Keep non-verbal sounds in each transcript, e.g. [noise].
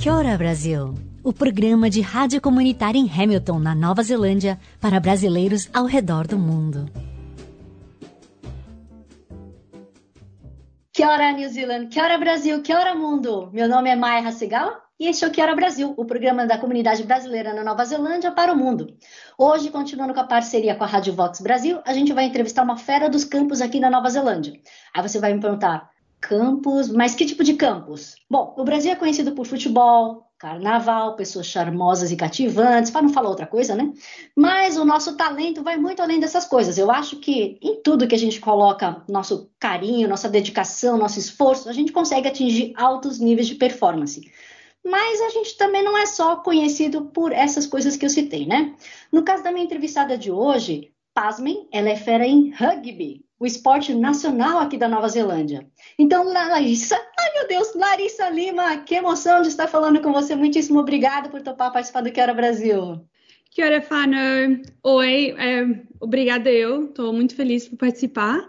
Kia ora, Brasil! O programa de rádio comunitária em Hamilton, na Nova Zelândia, para brasileiros ao redor do mundo. Kia ora, New Zealand! Kia ora, Brasil! Kia ora, mundo! Meu nome é Maia Hasegawa e este é o Kia ora Brasil, o programa da comunidade brasileira na Nova Zelândia para o mundo. Hoje, continuando com a parceria com a Rádio Vox Brasil, a gente vai entrevistar uma fera dos campos aqui na Nova Zelândia. Aí você vai me perguntar, campos, mas que tipo de campos? Bom, o Brasil é conhecido por futebol, carnaval, pessoas charmosas e cativantes, para não falar outra coisa, né? Mas o nosso talento vai muito além dessas coisas. Eu acho que em tudo que a gente coloca nosso carinho, nossa dedicação, nosso esforço, a gente consegue atingir altos níveis de performance. Mas a gente também não é só conhecido por essas coisas que eu citei, né? No caso da minha entrevistada de hoje, pasmem, ela é fera em rugby o esporte nacional aqui da Nova Zelândia. Então, Larissa, ai meu Deus, Larissa Lima, que emoção de estar falando com você. Muitíssimo obrigada por topar participar do Quero Brasil. Que hora, Fano? Oi, é, obrigada eu, estou muito feliz por participar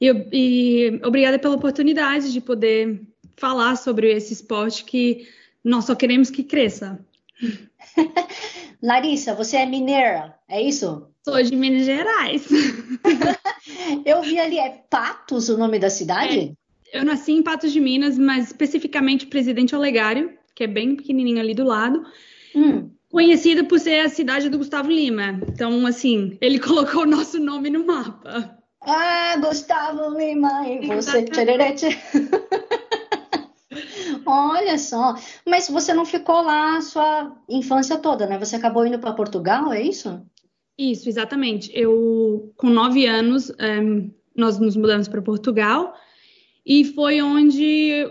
e, e obrigada pela oportunidade de poder falar sobre esse esporte que nós só queremos que cresça. [laughs] Larissa, você é mineira, é isso? Sou de Minas Gerais. [laughs] Eu vi ali, é Patos o nome da cidade? É, eu nasci em Patos de Minas, mas especificamente Presidente Olegário, que é bem pequenininho ali do lado. Hum. Conhecida por ser a cidade do Gustavo Lima. Então, assim, ele [laughs] colocou o nosso nome no mapa. Ah, Gustavo Lima, e você. [laughs] Olha só. Mas você não ficou lá a sua infância toda, né? Você acabou indo para Portugal, é isso? Isso, exatamente. Eu, com nove anos, um, eh, nós nos mudamos para Portugal e foi onde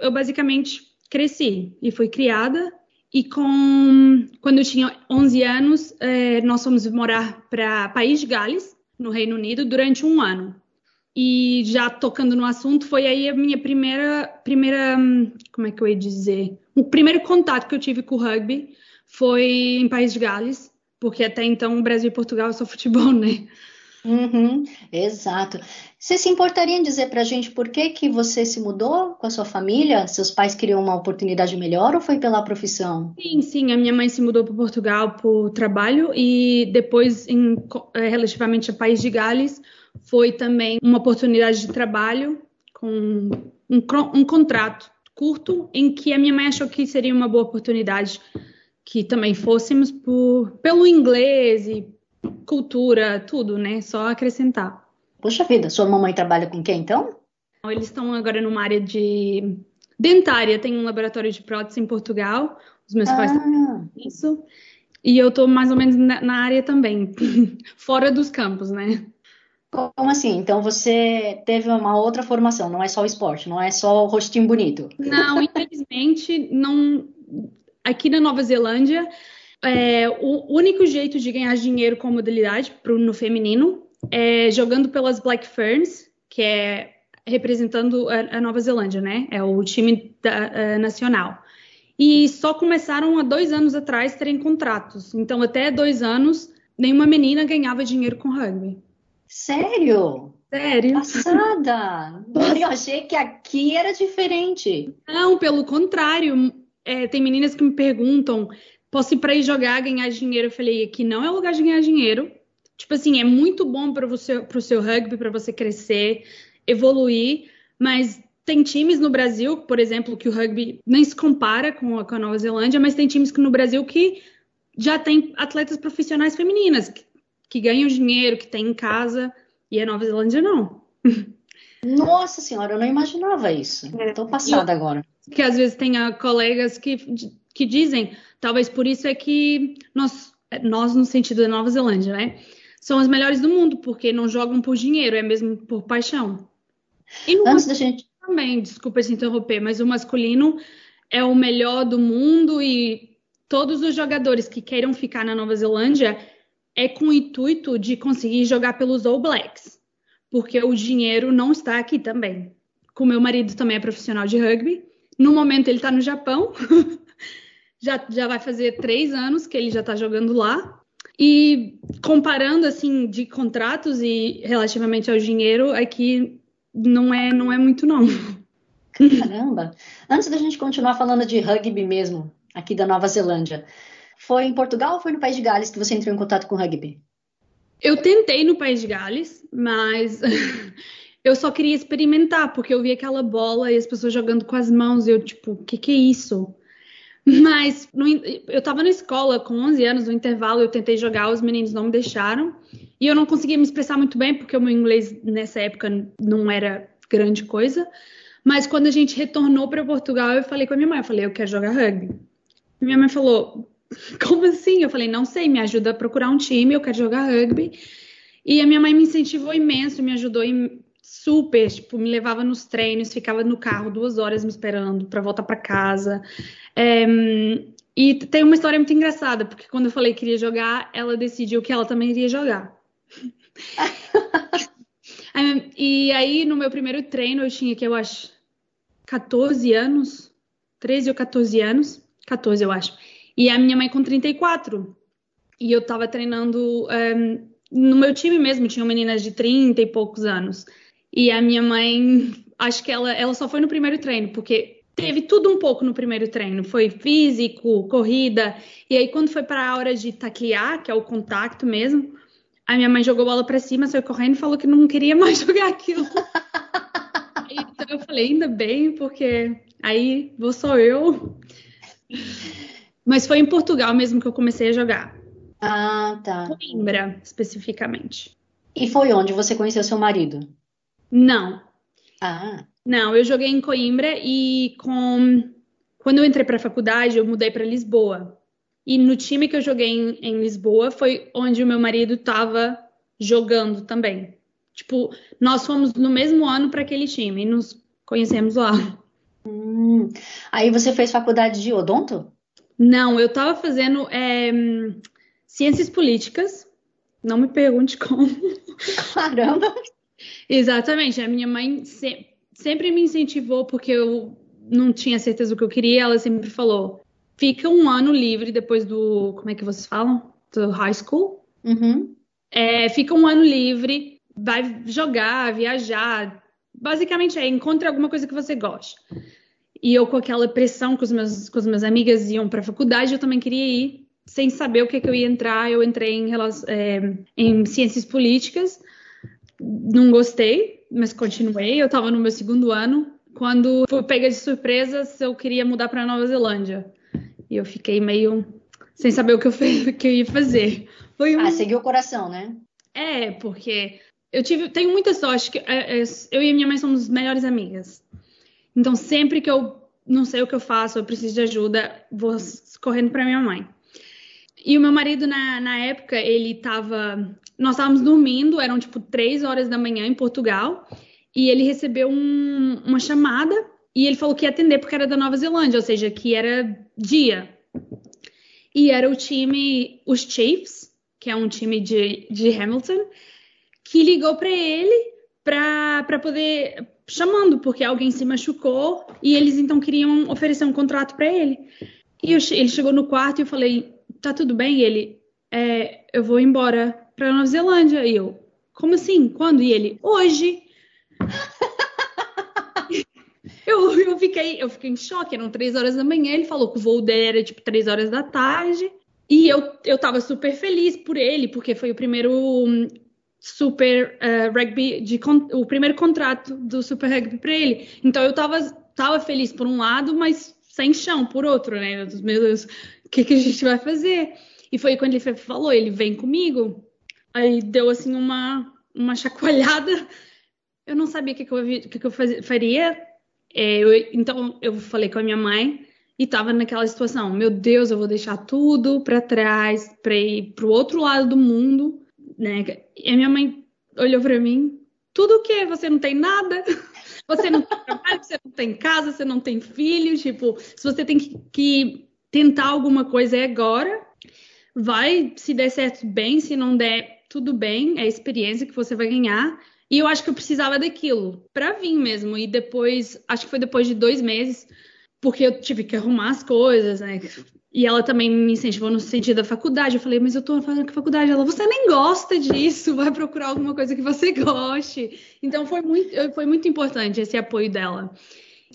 eu basicamente cresci e fui criada. E com, quando eu tinha 11 anos, eh, nós fomos morar para País de Gales, no Reino Unido, durante um ano. E já tocando no assunto, foi aí a minha primeira, primeira, como é que eu ia dizer? O primeiro contato que eu tive com o rugby foi em País de Gales, porque até então o Brasil e Portugal é só futebol, né? Uhum, exato. Você se importaria em dizer para a gente por que, que você se mudou com a sua família? Seus pais queriam uma oportunidade melhor ou foi pela profissão? Sim, sim. A minha mãe se mudou para Portugal por trabalho e depois, em, eh, relativamente a País de Gales, foi também uma oportunidade de trabalho com um, um contrato curto em que a minha mãe achou que seria uma boa oportunidade que também fôssemos por, pelo inglês e cultura, tudo, né? Só acrescentar. Puxa vida, sua mamãe trabalha com quem então? Eles estão agora numa área de dentária, tem um laboratório de prótese em Portugal. Os meus ah. pais isso. E eu tô mais ou menos na, na área também, [laughs] fora dos campos, né? Como assim? Então você teve uma outra formação, não é só o esporte, não é só o rostinho bonito. Não, [laughs] infelizmente, não. Aqui na Nova Zelândia, é, o único jeito de ganhar dinheiro com modalidade pro, no feminino é jogando pelas Black Ferns, que é representando a, a Nova Zelândia, né? É o time da, nacional. E só começaram há dois anos atrás terem contratos. Então, até dois anos, nenhuma menina ganhava dinheiro com rugby. Sério? Sério? Passada! [laughs] Eu achei que aqui era diferente. Não, pelo contrário. É, tem meninas que me perguntam: posso ir para ir jogar, ganhar dinheiro? Eu falei: aqui não é lugar de ganhar dinheiro. Tipo assim, é muito bom para você, o seu rugby, para você crescer, evoluir, mas tem times no Brasil, por exemplo, que o rugby nem se compara com a, com a Nova Zelândia, mas tem times que no Brasil que já tem atletas profissionais femininas, que que ganham dinheiro, que tem em casa, e a Nova Zelândia não. [laughs] Nossa senhora, eu não imaginava isso. Estou passada agora. Que às vezes ah, colegas que, que dizem, talvez por isso é que nós, nós, no sentido da Nova Zelândia, né? São as melhores do mundo, porque não jogam por dinheiro, é mesmo por paixão. E o Antes da gente também, desculpa te interromper, mas o masculino é o melhor do mundo e todos os jogadores que queiram ficar na Nova Zelândia é com o intuito de conseguir jogar pelos All Blacks, porque o dinheiro não está aqui também. Com meu marido também é profissional de rugby. No momento ele está no Japão, [laughs] já, já vai fazer três anos que ele já está jogando lá. E comparando assim de contratos e relativamente ao dinheiro, aqui não é não é muito não. Caramba! Antes da gente continuar falando de rugby mesmo, aqui da Nova Zelândia, foi em Portugal ou foi no País de Gales que você entrou em contato com o rugby? Eu tentei no País de Gales, mas [laughs] eu só queria experimentar, porque eu vi aquela bola e as pessoas jogando com as mãos, e eu, tipo, o que, que é isso? Mas no, eu estava na escola com 11 anos, no intervalo, eu tentei jogar, os meninos não me deixaram. E eu não conseguia me expressar muito bem, porque o meu inglês nessa época não era grande coisa. Mas quando a gente retornou para Portugal, eu falei com a minha mãe, eu falei, eu quero jogar rugby. Minha mãe falou, [laughs] como assim? Eu falei, não sei, me ajuda a procurar um time, eu quero jogar rugby. E a minha mãe me incentivou imenso, me ajudou super, tipo, me levava nos treinos, ficava no carro duas horas me esperando para voltar para casa. É, e tem uma história muito engraçada, porque quando eu falei que queria jogar, ela decidiu que ela também iria jogar. [laughs] e aí, no meu primeiro treino, eu tinha que, eu acho, 14 anos, 13 ou 14 anos, 14 eu acho. E a minha mãe com 34. E eu tava treinando um, no meu time mesmo, tinham meninas de 30 e poucos anos. E a minha mãe, acho que ela, ela só foi no primeiro treino, porque teve tudo um pouco no primeiro treino. Foi físico, corrida. E aí, quando foi para a hora de taclear, que é o contato mesmo, a minha mãe jogou bola para cima, saiu correndo e falou que não queria mais [laughs] jogar aquilo. então eu falei, ainda bem, porque aí vou só eu. Mas foi em Portugal mesmo que eu comecei a jogar. Ah, tá. Coimbra, especificamente. E foi onde você conheceu seu marido? Não. Ah. Não, eu joguei em Coimbra e com quando eu entrei para a faculdade, eu mudei para Lisboa. E no time que eu joguei em, em Lisboa foi onde o meu marido estava jogando também. Tipo, nós fomos no mesmo ano para aquele time e nos conhecemos lá. Hum. Aí você fez faculdade de odonto? Não, eu estava fazendo é, ciências políticas. Não me pergunte como. [laughs] Caramba! Exatamente. A minha mãe se, sempre me incentivou porque eu não tinha certeza do que eu queria. Ela sempre falou: fica um ano livre depois do. Como é que vocês falam? Do high school. Uhum. É, fica um ano livre, vai jogar, viajar. Basicamente é encontre alguma coisa que você goste. E eu, com aquela pressão que os meus, com as minhas amigas iam para a faculdade, eu também queria ir, sem saber o que, que eu ia entrar. Eu entrei em, é, em ciências políticas não gostei, mas continuei. Eu estava no meu segundo ano, quando fui pega de surpresa se eu queria mudar para Nova Zelândia. E eu fiquei meio sem saber o que eu, [laughs] que eu ia fazer. Foi um... Ah, seguiu o coração, né? É, porque eu tive, tenho muita sorte que é, é, eu e minha mãe somos melhores amigas. Então sempre que eu não sei o que eu faço, eu preciso de ajuda, vou correndo para minha mãe. E o meu marido, na, na época, ele tava. Nós estávamos dormindo, eram tipo três horas da manhã em Portugal, e ele recebeu um, uma chamada e ele falou que ia atender porque era da Nova Zelândia, ou seja, que era dia. E era o time, os Chiefs, que é um time de, de Hamilton, que ligou para ele para poder. chamando, porque alguém se machucou e eles então queriam oferecer um contrato para ele. E eu, ele chegou no quarto e eu falei: tá tudo bem? E ele, é, eu vou embora pra Nova Zelândia. E eu, como assim? Quando? E ele, hoje. [laughs] eu, eu, fiquei, eu fiquei em choque, eram três horas da manhã. Ele falou que o voo dele era tipo três horas da tarde. E eu, eu tava super feliz por ele, porque foi o primeiro um, super uh, rugby, de, o primeiro contrato do super rugby para ele. Então eu tava, tava feliz por um lado, mas sem chão por outro, né? Meu Deus, que, que a gente vai fazer? E foi quando ele falou, ele vem comigo. Aí deu assim uma, uma chacoalhada. Eu não sabia o que, que, eu, que, que eu faria. É, eu, então eu falei com a minha mãe e tava naquela situação. Meu Deus, eu vou deixar tudo para trás para ir pro outro lado do mundo, né? E a minha mãe olhou para mim. Tudo o que? Você não tem nada? [laughs] você não tem trabalho, você não tem casa, você não tem filhos. Tipo, se você tem que, que tentar alguma coisa é agora. Vai, se der certo, bem. Se não der, tudo bem. É experiência que você vai ganhar. E eu acho que eu precisava daquilo para vir mesmo. E depois, acho que foi depois de dois meses, porque eu tive que arrumar as coisas, né? E ela também me incentivou no sentido da faculdade. Eu falei, mas eu tô fazendo faculdade. Ela, você nem gosta disso, vai procurar alguma coisa que você goste. Então foi muito, foi muito importante esse apoio dela.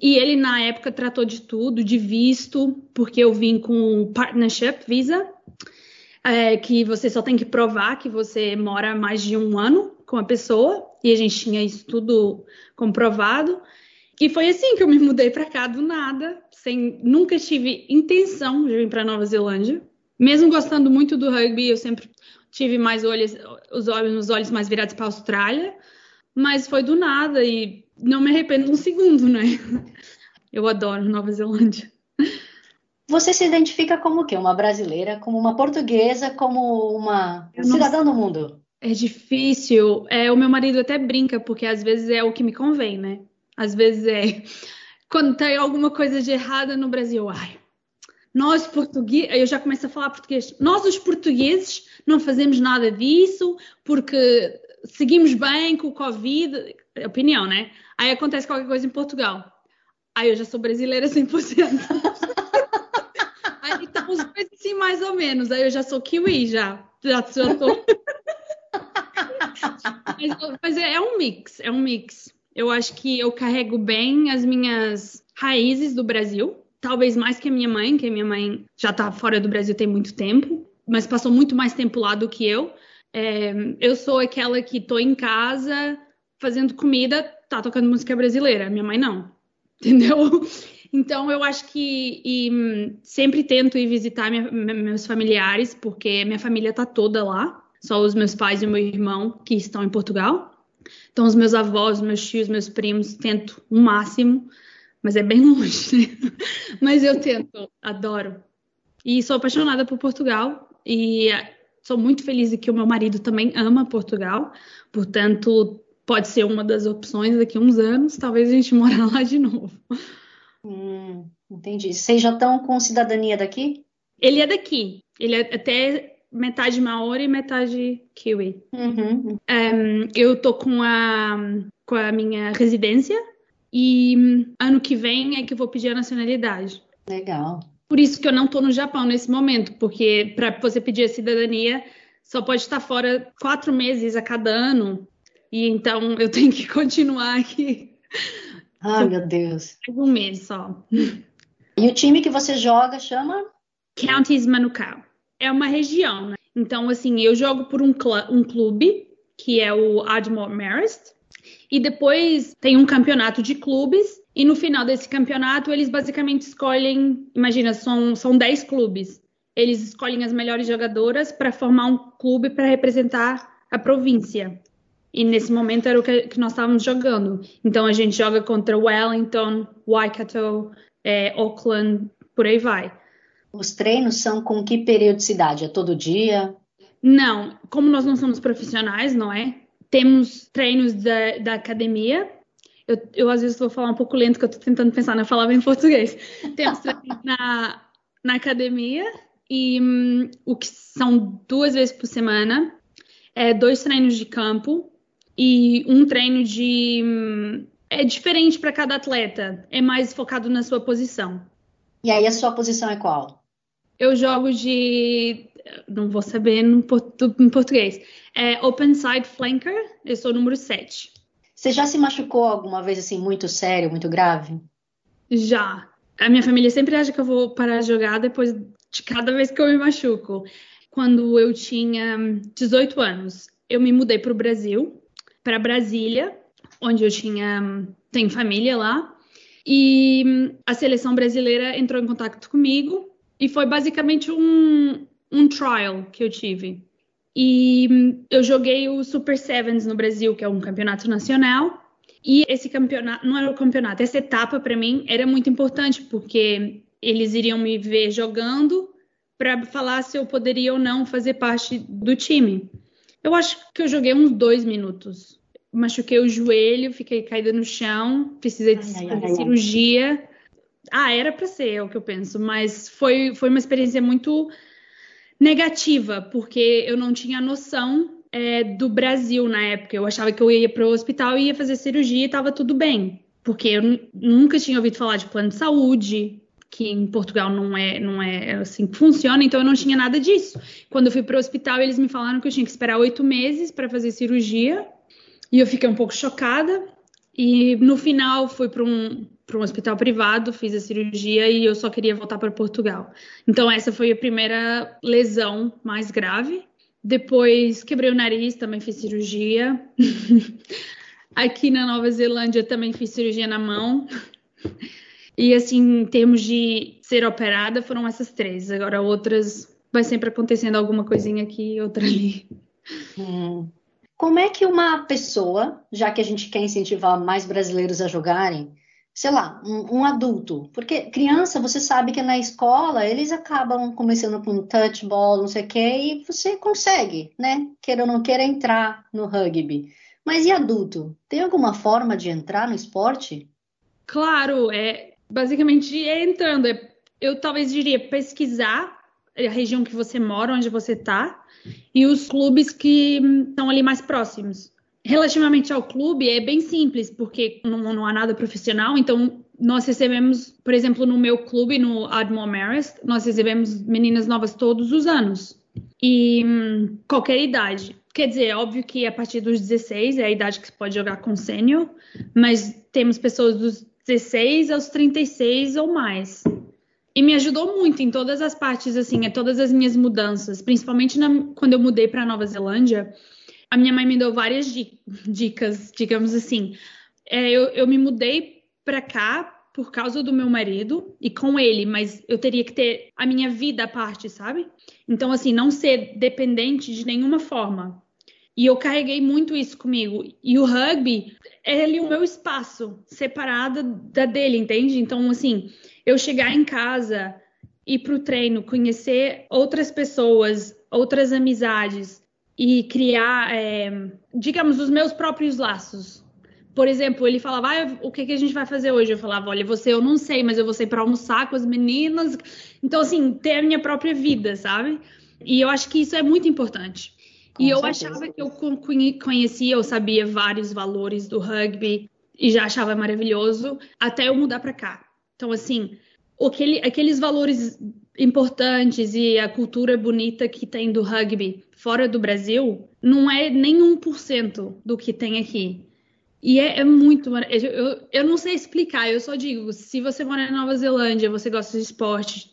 E ele, na época, tratou de tudo, de visto, porque eu vim com partnership visa, é, que você só tem que provar que você mora mais de um ano com a pessoa e a gente tinha isso tudo comprovado. E foi assim que eu me mudei para cá do nada, sem nunca tive intenção de vir para Nova Zelândia. Mesmo gostando muito do rugby, eu sempre tive mais olhos, os olhos, os olhos mais virados para a Austrália, mas foi do nada e não me arrependo um segundo, né? [laughs] Eu adoro Nova Zelândia. Você se identifica como o quê? Uma brasileira, como uma portuguesa, como uma cidadã do mundo? É difícil. É, o meu marido até brinca, porque às vezes é o que me convém, né? Às vezes é. [laughs] Quando tem alguma coisa de errada no Brasil, ai, nós portugueses, eu já começo a falar português. Nós, os portugueses, não fazemos nada disso porque seguimos bem com o Covid. Opinião, né? Aí acontece qualquer coisa em Portugal. Aí eu já sou brasileira 100%. [laughs] Aí estamos assim, mais ou menos. Aí eu já sou kiwi, já. Já, já tô. [laughs] mas, mas é, é um mix, é um mix. Eu acho que eu carrego bem as minhas raízes do Brasil, talvez mais que a minha mãe, que a minha mãe já está fora do Brasil tem muito tempo, mas passou muito mais tempo lá do que eu. É, eu sou aquela que tô em casa fazendo comida, tá tocando música brasileira. Minha mãe não, [laughs] entendeu? Então eu acho que e, sempre tento ir visitar minha, meus familiares, porque minha família tá toda lá só os meus pais e o meu irmão que estão em Portugal. Então, os meus avós, meus tios, meus primos, tento o máximo, mas é bem [laughs] longe. Né? mas eu tento, adoro. E sou apaixonada por Portugal e sou muito feliz que o meu marido também ama Portugal, portanto, pode ser uma das opções daqui a uns anos, talvez a gente [laughs] morar lá de novo. Hum, entendi. Vocês já estão com cidadania daqui? Ele é daqui. Ele é até metade Maori e metade Kiwi. Uhum. Um, eu tô com a, com a minha residência e ano que vem é que eu vou pedir a nacionalidade. Legal. Por isso que eu não tô no Japão nesse momento, porque para você pedir a cidadania só pode estar fora quatro meses a cada ano. E então eu tenho que [laughs] continuar aqui. Ai, meu Deus. Um mês só. E o time que você joga chama? Counties Manukau é uma região, né? Então, assim, eu jogo por um, cl um clube, que é o Admore Marist, e depois tem um campeonato de clubes, e no final desse campeonato eles basicamente escolhem, imagina, são, são 10 clubes. Eles escolhem as melhores jogadoras para formar um clube para representar a província. E nesse momento era o que, que, nós estávamos jogando. Então a gente joga contra Wellington, Waikato, é, Auckland, por aí vai. Os treinos são com que periodicidade? É todo dia? Não, como nós não somos profissionais, não é? Temos treinos da, da academia. Eu, eu, às vezes vou falar um pouco lento, que eu estou tentando pensar na palavra em português. [laughs] Temos treinos na, na academia e um, o que são duas vezes por semana. É, dois treinos de campo e um treino de. É diferente para cada atleta, é mais focado na sua posição. E aí a sua posição é qual? Eu jogo de. Não vou saber em português. É open side flanker, eu sou o número 7. Você já se machucou alguma vez assim, muito sério, muito grave? Já. A minha família sempre acha que eu vou parar de jogar depois de cada vez que eu me machuco. Quando eu tinha 18 anos, eu me mudei para o Brasil, para Brasília, onde eu tinha tenho família lá. E a seleção brasileira entrou em contato comigo e foi basicamente um, um trial que eu tive. E eu joguei o Super Sevens no Brasil, que é um campeonato nacional. E esse campeonato, não era o campeonato, essa etapa para mim era muito importante, porque eles iriam me ver jogando para falar se eu poderia ou não fazer parte do time. Eu acho que eu joguei uns dois minutos, machuquei o joelho, fiquei caída no chão, precisei ai, fazer ai, cirurgia. Ai. Ah, era para ser, é o que eu penso, mas foi, foi uma experiência muito negativa, porque eu não tinha noção é, do Brasil na época. Eu achava que eu ia para o hospital e ia fazer cirurgia e estava tudo bem, porque eu nunca tinha ouvido falar de plano de saúde, que em Portugal não é, não é assim que funciona, então eu não tinha nada disso. Quando eu fui para o hospital, eles me falaram que eu tinha que esperar oito meses para fazer cirurgia, e eu fiquei um pouco chocada. E no final fui para um, um hospital privado, fiz a cirurgia e eu só queria voltar para Portugal. Então essa foi a primeira lesão mais grave. Depois quebrei o nariz, também fiz cirurgia. [laughs] Aqui na Nova Zelândia também fiz cirurgia na mão. E assim, em termos de ser operada, foram essas três. Agora outras vai sempre acontecendo alguma coisinha aqui, outra ali. Hum. Como é que uma pessoa, já que a gente quer incentivar mais brasileiros a jogarem, sei lá, um, um, adulto, porque criança, você sabe que na escola eles acabam começando com touchball, não sei o quê, e você consegue, né? Queira ou não queira entrar no rugby. Mas e adulto? Tem alguma forma de entrar no esporte? Claro, é basicamente é entrando. Eu talvez diria pesquisar a região que você mora, onde você está, e os clubes que estão ali mais próximos. Relativamente ao clube, é bem simples, porque não, não, há nada profissional, então nós recebemos, por exemplo, no meu clube, no Admiral Marist, nós recebemos meninas novas todos os anos. E hum, qualquer idade. Quer dizer, é óbvio que a partir dos 16 é a idade que você pode jogar com sênior, mas temos pessoas dos 16 aos 36 ou mais. E me ajudou muito em todas as partes, assim, em todas as minhas mudanças, principalmente na, quando eu mudei para Nova Zelândia. A minha mãe me deu várias dicas, digamos assim. É, eu, eu me mudei para cá por causa do meu marido e com ele, mas eu teria que ter a minha vida à parte, sabe? Então, assim, não ser dependente de nenhuma forma. E eu carreguei muito isso comigo. E o rugby é ali o meu espaço, separado da dele, entende? Então, assim, eu chegar em casa, ir para o treino, conhecer outras pessoas, outras amizades e criar, é, digamos, os meus próprios laços. Por exemplo, ele falava, ah, o que, que a gente vai fazer hoje? Eu falava, olha, você eu não sei, mas eu vou sair para almoçar com as meninas. Então, assim, ter a minha própria vida, sabe? E eu acho que isso é muito importante. Com e eu certeza. achava que eu conhecia, eu sabia vários valores do rugby e já achava maravilhoso, até eu mudar para cá. Então, assim, aquele, aqueles valores importantes e a cultura bonita que tem do rugby fora do Brasil não é nem 1% do que tem aqui. E é, é muito. Eu, eu, eu não sei explicar, eu só digo: se você mora na Nova Zelândia, você gosta de esporte,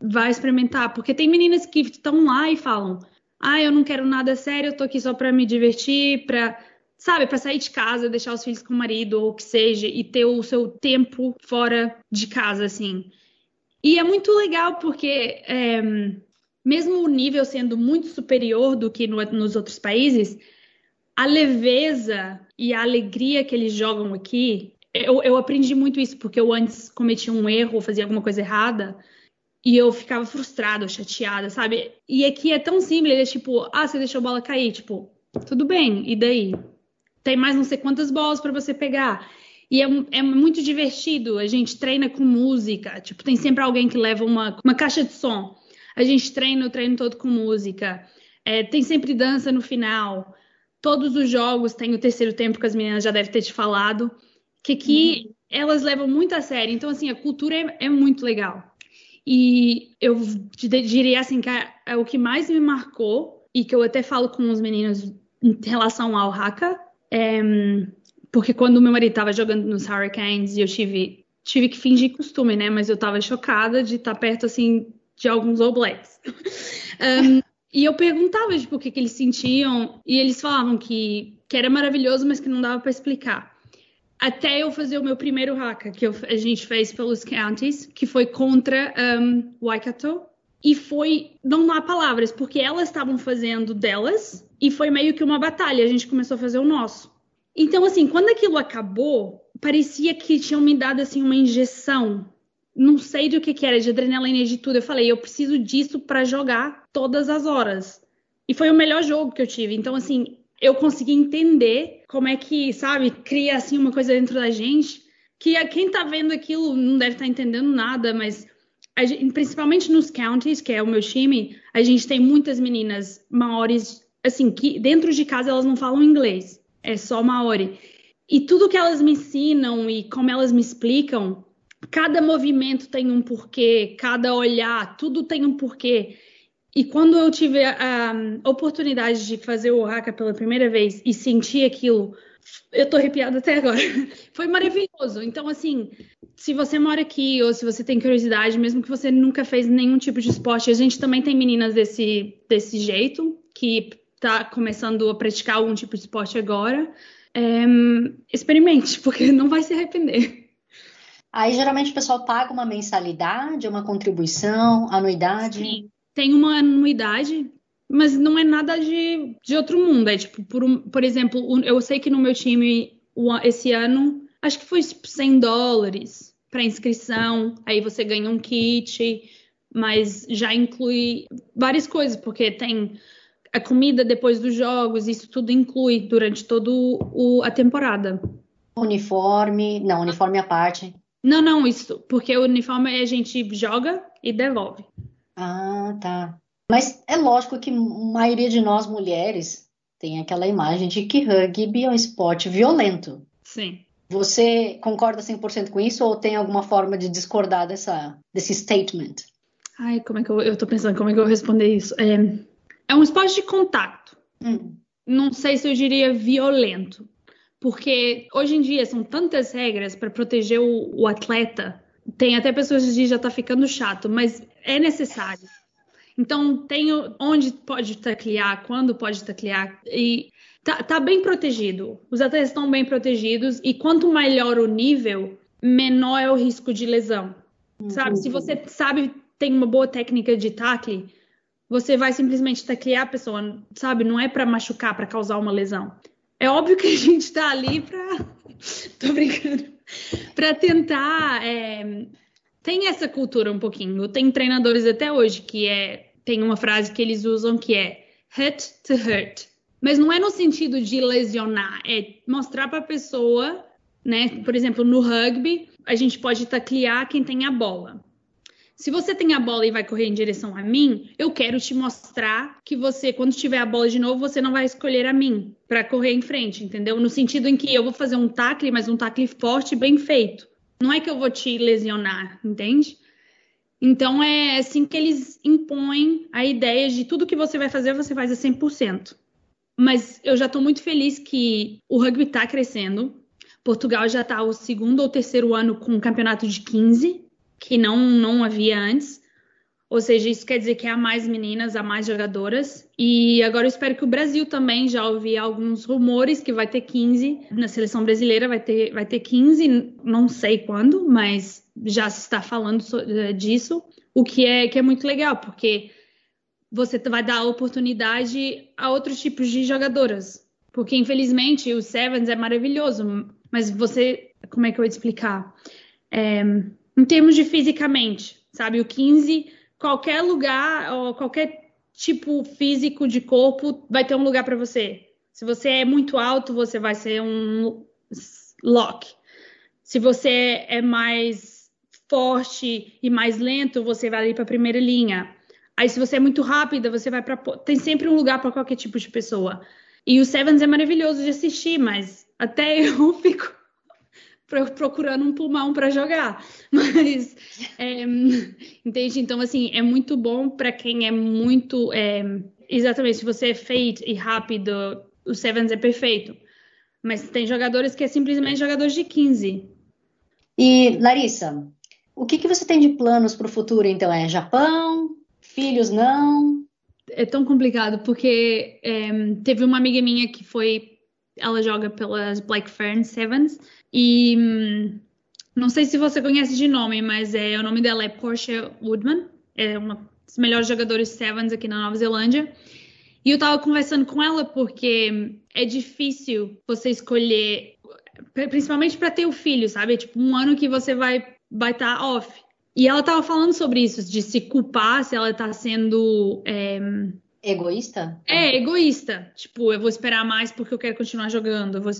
vai experimentar. Porque tem meninas que estão lá e falam: ah, eu não quero nada sério, eu tô aqui só para me divertir, para sabe, para sair de casa, deixar os filhos com o marido ou o que seja e ter o seu tempo fora de casa, assim. E é muito legal porque, é, mesmo o nível sendo muito superior do que no, nos outros países, a leveza e a alegria que eles jogam aqui, eu, eu aprendi muito isso porque eu antes cometi um erro, fazia alguma coisa errada. E eu ficava frustrada, chateada, sabe? E aqui é tão simples, ele é tipo, ah, você deixou a bola cair, tipo, tudo bem, e daí? tem mais não sei quantas bolas para você pegar. E é, é, muito divertido. A gente treina com música. Tipo, tem sempre alguém que leva uma, uma caixa de som. A gente treina o treino todo com música. É, tem sempre dança no final. Todos os jogos tem o terceiro tempo que as meninas já devem ter te falado. Que aqui uhum. elas levam muito a sério. Então, assim, a cultura é, é muito legal. E eu diria assim que é o que mais me marcou, e que eu até falo com os meninos em relação ao haka, é, porque quando meu marido estava jogando nos Hurricanes e eu tive, tive que fingir costume, né? Mas eu estava chocada de estar tá perto, assim, de alguns All Blacks. [laughs] um, e eu perguntava, tipo, o que, que eles sentiam, e eles falavam que, que era maravilhoso, mas que não dava para explicar. Até eu fazer o meu primeiro haka, que eu, a gente fez pelos counties, que foi contra um, Waikato, e foi, não há palavras, porque elas estavam fazendo delas, e foi meio que uma batalha, a gente começou a fazer o nosso. Então, assim, quando aquilo acabou, parecia que tinham me dado, assim, uma injeção. Não sei do que que era, de adrenalina e de tudo. Eu falei, eu preciso disso para jogar todas as horas. E foi o melhor jogo que eu tive. Então, assim, eu consegui entender como é que, sabe, cria assim uma coisa dentro da gente que quem tá vendo aquilo não deve estar tá entendendo nada, mas gente, principalmente nos counties, que é o meu time, a gente tem muitas meninas maores, assim, que dentro de casa elas não falam inglês, é só maori. E tudo que elas me ensinam e como elas me explicam, cada movimento tem um porquê, cada olhar, tudo tem um porquê. E quando eu tive a, a oportunidade de fazer o Haka pela primeira vez e sentir aquilo, eu tô arrepiada até agora. [laughs] Foi maravilhoso. Então, assim, se você mora aqui ou se você tem curiosidade, mesmo que você nunca fez nenhum tipo de esporte, a gente também tem meninas desse, desse jeito, que tá começando a praticar algum tipo de esporte agora. É, experimente, [laughs] porque não vai se arrepender. Aí, geralmente, o pessoal paga uma mensalidade, uma contribuição, anuidade? Sim, tem uma anuidade mas não é nada de, de outro mundo. É tipo, por, um, por exemplo, eu sei que no meu time esse ano, acho que foi 100 dólares para inscrição, aí você ganha um kit, mas já inclui várias coisas, porque tem a comida depois dos jogos, isso tudo inclui durante toda a temporada. Uniforme, não, uniforme à parte. Não, não, isso, porque o uniforme a gente joga e devolve. Ah, tá. Mas é lógico que a maioria de nós mulheres tem aquela imagem de que rugby é um esporte violento. Sim. Você concorda 100% com isso ou tem alguma forma de discordar dessa, desse statement? Ai, como é que eu, eu tô pensando, como é que eu vou responder isso? É, é um esporte de contato. Hum. Não sei se eu diria violento. Porque hoje em dia são tantas regras para proteger o, o, atleta. Tem até pessoas que dizem já tá ficando chato, mas é necessário. Então, tem onde pode taclear, quando pode taclear, e tá, tá bem protegido. Os atletas estão bem protegidos, e quanto maior o nível, menor é o risco de lesão. Uhum. Sabe? Se você sabe, tem uma boa técnica de tackle, você vai simplesmente taclear a pessoa, sabe? Não é para machucar, para causar uma lesão. É óbvio que a gente está ali para. [laughs] Tô brincando. Para tentar. É... Tem essa cultura um pouquinho. Tem treinadores até hoje que é tem uma frase que eles usam que é hurt to hurt. Mas não é no sentido de lesionar, é mostrar para a pessoa, né? Por exemplo, no rugby, a gente pode taclear quem tem a bola. Se você tem a bola e vai correr em direção a mim, eu quero te mostrar que você, quando tiver a bola de novo, você não vai escolher a mim para correr em frente, entendeu? No sentido em que eu vou fazer um tackle, mas um tackle forte bem feito. Não é que eu vou te lesionar, entende? Então é assim que eles impõem a ideia de tudo que você vai fazer, você faz a 100%. Mas eu já estou muito feliz que o rugby está crescendo. Portugal já está o segundo ou terceiro ano com um campeonato de 15, que não, não havia antes. Ou seja, isso quer dizer que há mais meninas, há mais jogadoras. E agora eu espero que o Brasil também já ouvi alguns rumores que vai ter 15 na seleção brasileira, vai ter, vai ter 15, não sei quando, mas já se está falando eh, disso, o que é, que é muito legal, porque você vai dar oportunidade a outros tipos de jogadoras. Porque, infelizmente, o Sevens é maravilhoso, mas você, como é que eu vou explicar? É, em termos de fisicamente, sabe? O 15 qualquer lugar ou qualquer tipo físico de corpo vai ter um lugar para você. Se você é muito alto, você vai ser um lock. Se você é mais forte e mais lento, você vai ali para a primeira linha. Aí, se você é muito rápida, você vai para. Tem sempre um lugar para qualquer tipo de pessoa. E o Sevens é maravilhoso de assistir, mas até [laughs] eu fico procurando um pulmão para jogar. [laughs] Mas, é, entende? Então, assim, é muito bom para quem é muito. É, exatamente, se você é feito e rápido, o Sevens é perfeito. Mas tem jogadores que é simplesmente jogadores de 15. E, Larissa, o que, que você tem de planos para o futuro, então? É Japão? Filhos não? É tão complicado, porque é, teve uma amiga minha que foi. Ela joga pelas Black Fern Sevens e hum, não sei se você conhece de nome, mas é, o nome dela é Portia Woodman, é uma das melhores jogadoras Sevens aqui na Nova Zelândia. E eu tava conversando com ela porque é difícil você escolher, principalmente para ter o filho, sabe? Tipo, um ano que você vai vai estar tá off. E ela tava falando sobre isso, de se culpar se ela tá sendo é, Egoísta? É, egoísta. Tipo, eu vou esperar mais porque eu quero continuar jogando. Vou...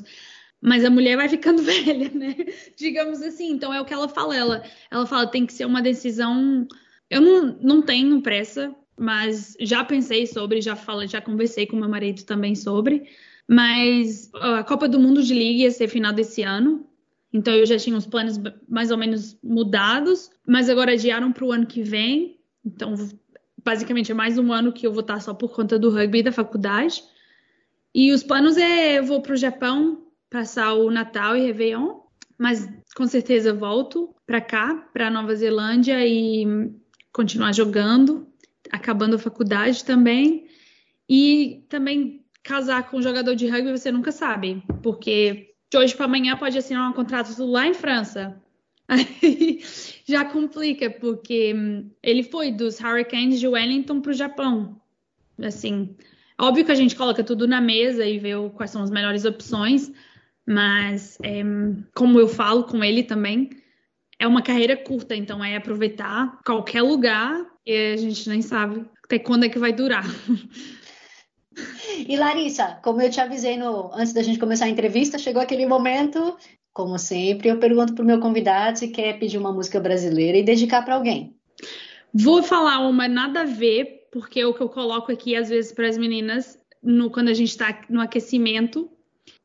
Mas a mulher vai ficando [laughs] velha, né? Digamos assim. Então é o que ela fala. Ela, ela fala tem que ser uma decisão. Eu não, não tenho pressa, mas já pensei sobre, já falei, já conversei com meu marido também sobre. Mas a Copa do Mundo de Liga ia ser final desse ano. Então eu já tinha os planos mais ou menos mudados, mas agora adiaram para o ano que vem. Então, basicamente, é mais um ano que eu vou estar só por conta do rugby da faculdade. E os planos é eu vou para o Japão passar o Natal e Réveillon, mas com certeza volto para cá, para Nova Zelândia e continuar jogando, acabando a faculdade também. E também casar com um jogador de rugby você nunca sabe, porque de hoje para amanhã pode assinar um contrato lá em França. [laughs] Aí já complica, porque hum, ele foi dos Hurricanes de Wellington para o Japão. Assim, óbvio que a gente coloca tudo na mesa e vê quais são as melhores opções, mas é, como eu falo com ele também, é uma carreira curta, então é aproveitar qualquer lugar e a gente nem sabe até quando é que vai durar. [laughs] E Larissa, como eu te avisei no, antes da gente começar a entrevista, chegou aquele momento, como sempre, eu pergunto para o meu convidado se quer pedir uma música brasileira e dedicar para alguém. Vou falar uma nada a ver, porque o que eu coloco aqui às vezes para as meninas, no, quando a gente está no aquecimento,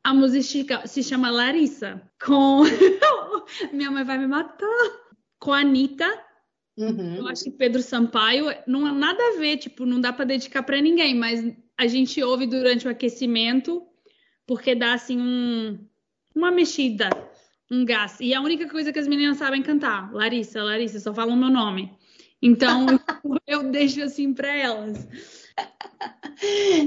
a música se chama Larissa, com. [laughs] Minha mãe vai me matar. Com a Anitta. Uhum. Eu acho que Pedro Sampaio não há nada a ver, tipo, não dá para dedicar para ninguém, mas a gente ouve durante o aquecimento, porque dá assim um, uma mexida, um gás. E a única coisa que as meninas sabem cantar, Larissa, Larissa, só falam o meu nome. Então [laughs] eu deixo assim para elas.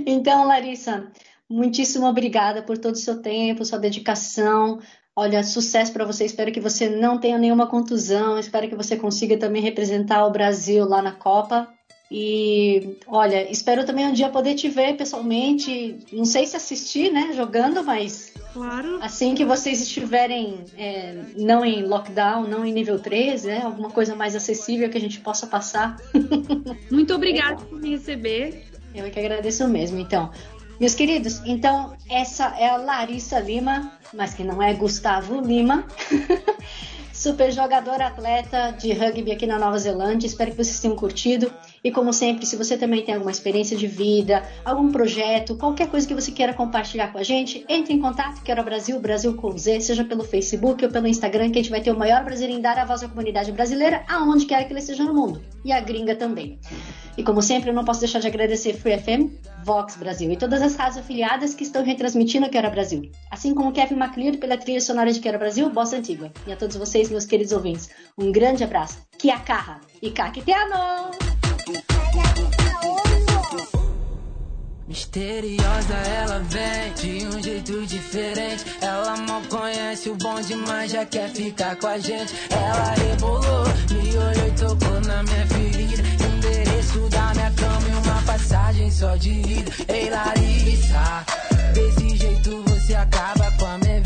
Então, Larissa, muitíssimo obrigada por todo o seu tempo, sua dedicação. Olha, sucesso para você. Espero que você não tenha nenhuma contusão. Espero que você consiga também representar o Brasil lá na Copa. E olha, espero também um dia poder te ver pessoalmente. Não sei se assistir, né, jogando, mas claro. assim que vocês estiverem é, não em lockdown, não em nível 3, né, alguma coisa mais acessível que a gente possa passar. [laughs] Muito obrigada por me receber. Eu que agradeço mesmo. Então, meus queridos, então essa é a Larissa Lima, mas que não é Gustavo Lima. [laughs] super jogador atleta de rugby aqui na Nova Zelândia. Espero que vocês tenham curtido. E como sempre, se você também tem alguma experiência de vida, algum projeto, qualquer coisa que você queira compartilhar com a gente, entre em contato, Quero Brasil, Brasil com Z, seja pelo Facebook ou pelo Instagram, que a gente vai ter o maior prazer em dar a voz à comunidade brasileira, aonde quer que ele esteja no mundo. E a gringa também. E como sempre, eu não posso deixar de agradecer Free FM, Vox Brasil e todas as rádios afiliadas que estão retransmitindo Quero Brasil. Assim como Kevin MacLeod pela trilha sonora de Quero Brasil, Bossa Antigua. E a todos vocês, meus queridos ouvintes, um grande abraço. Que a carra e caqueteano! Misteriosa ela vem de um jeito diferente. Ela mal conhece o bom demais, já quer ficar com a gente. Ela rebolou, me olhou e tocou na minha ferida. Endereço da minha cama e uma passagem só de ida. Ei Larissa, desse jeito você acaba com a minha vida.